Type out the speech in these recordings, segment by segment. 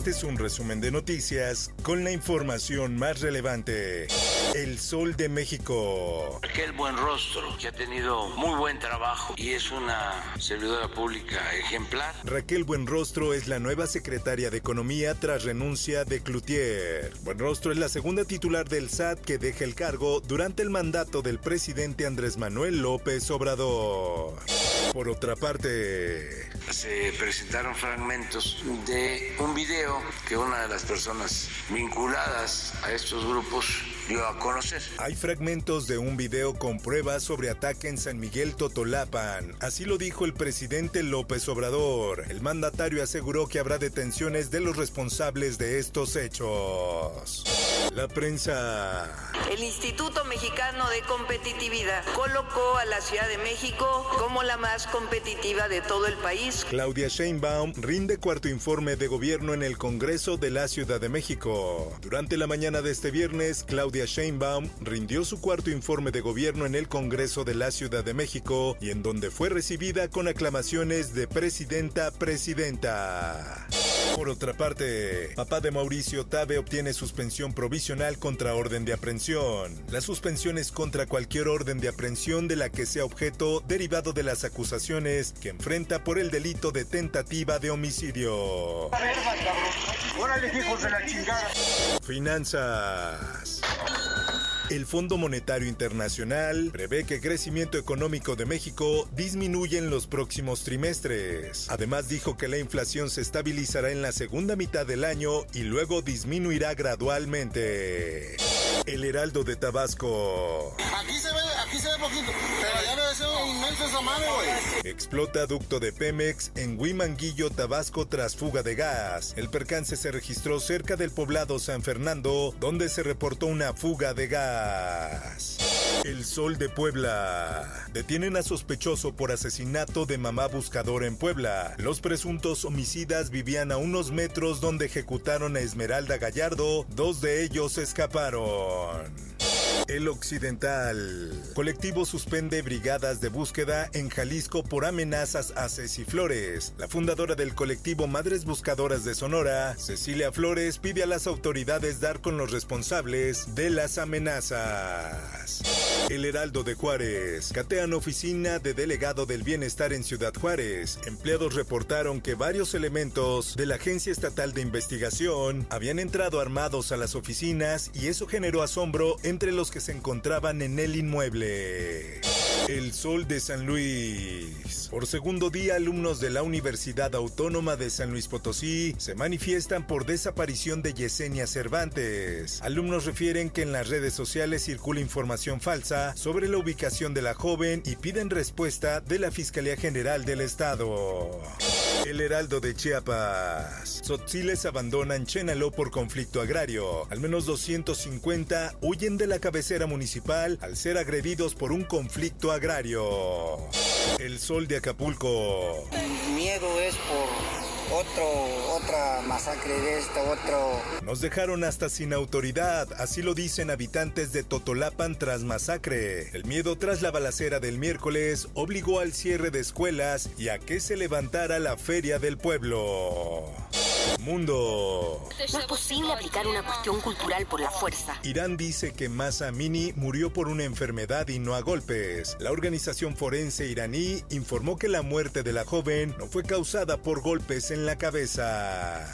Este es un resumen de noticias con la información más relevante. El Sol de México. Aquel buen rostro que ha tenido muy buen trabajo y es una servidora pública ejemplar. Raquel Buenrostro es la nueva secretaria de Economía tras renuncia de Cloutier. Buenrostro es la segunda titular del SAT que deja el cargo durante el mandato del presidente Andrés Manuel López Obrador. Por otra parte, Se presentaron fragmentos de un video que una de las personas vinculadas a estos grupos dio a conocer. hay fragmentos de un video con pruebas sobre ataque en San Miguel Totolapan. Así lo dijo el presidente López Obrador. El mandatario aseguró que habrá detenciones de los responsables de estos hechos. La prensa. El Instituto Mexicano de Competitividad colocó a la Ciudad de México como la más competitiva de todo el país. Claudia Sheinbaum rinde cuarto informe de gobierno en el Congreso de la Ciudad de México. Durante la mañana de este viernes, Claudia Sheinbaum rindió su cuarto informe de gobierno en el Congreso de la Ciudad de México y en donde fue recibida con aclamaciones de presidenta presidenta. Por otra parte, papá de Mauricio Tabe obtiene suspensión provisional contra orden de aprehensión. La suspensión es contra cualquier orden de aprehensión de la que sea objeto derivado de las acusaciones que enfrenta por el delito de tentativa de homicidio. Finanzas. El Fondo Monetario Internacional prevé que el crecimiento económico de México disminuye en los próximos trimestres. Además dijo que la inflación se estabilizará en la segunda mitad del año y luego disminuirá gradualmente. El Heraldo de Tabasco. Aquí se ve, aquí se ve poquito, Explota ducto de Pemex en Huimanguillo, Tabasco tras fuga de gas. El percance se registró cerca del poblado San Fernando, donde se reportó una fuga de gas. El Sol de Puebla. Detienen a sospechoso por asesinato de mamá buscadora en Puebla. Los presuntos homicidas vivían a unos metros donde ejecutaron a Esmeralda Gallardo. Dos de ellos escaparon. El Occidental. Colectivo suspende brigadas de búsqueda en Jalisco por amenazas a Ceci Flores. La fundadora del colectivo Madres Buscadoras de Sonora, Cecilia Flores, pide a las autoridades dar con los responsables de las amenazas. El Heraldo de Juárez. Catean oficina de delegado del bienestar en Ciudad Juárez. Empleados reportaron que varios elementos de la Agencia Estatal de Investigación habían entrado armados a las oficinas y eso generó asombro entre los que se encontraban en el inmueble. El Sol de San Luis. Por segundo día, alumnos de la Universidad Autónoma de San Luis Potosí se manifiestan por desaparición de Yesenia Cervantes. Alumnos refieren que en las redes sociales circula información falsa sobre la ubicación de la joven y piden respuesta de la Fiscalía General del Estado. El Heraldo de Chiapas. Tzotziles abandonan Chenaló por conflicto agrario. Al menos 250 huyen de la cabecera municipal al ser agredidos por un conflicto agrario. El Sol de Acapulco. Mi miedo es por otro, otra masacre de esta, otro... Nos dejaron hasta sin autoridad, así lo dicen habitantes de Totolapan tras masacre. El miedo tras la balacera del miércoles obligó al cierre de escuelas y a que se levantara la feria del pueblo. Mundo. No es posible aplicar una cuestión cultural por la fuerza. Irán dice que Masa Amini murió por una enfermedad y no a golpes. La organización forense iraní informó que la muerte de la joven no fue causada por golpes en la cabeza.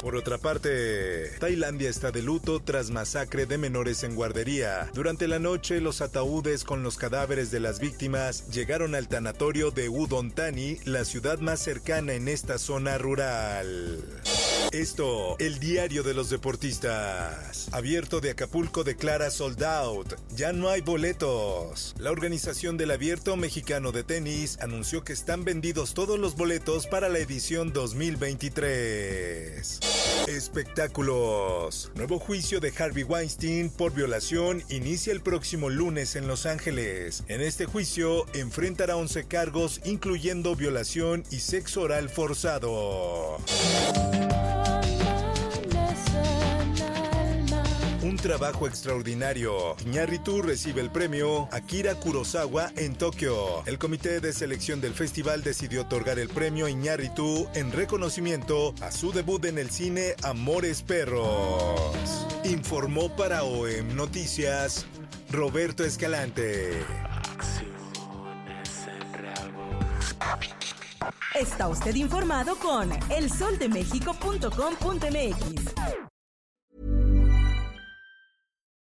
Por otra parte, Tailandia está de luto tras masacre de menores en guardería. Durante la noche, los ataúdes con los cadáveres de las víctimas llegaron al tanatorio de Udon Thani, la ciudad más cercana en esta zona rural. Esto, el diario de los deportistas. Abierto de Acapulco declara sold out. Ya no hay boletos. La organización del Abierto Mexicano de Tenis anunció que están vendidos todos los boletos para la edición 2023. Espectáculos. Nuevo juicio de Harvey Weinstein por violación inicia el próximo lunes en Los Ángeles. En este juicio enfrentará 11 cargos incluyendo violación y sexo oral forzado. Trabajo extraordinario. Iñárritu recibe el premio Akira Kurosawa en Tokio. El comité de selección del festival decidió otorgar el premio Iñárritu en reconocimiento a su debut en el cine Amores Perros. Informó para OEM Noticias Roberto Escalante. Está usted informado con elsoldemexico.com.mx.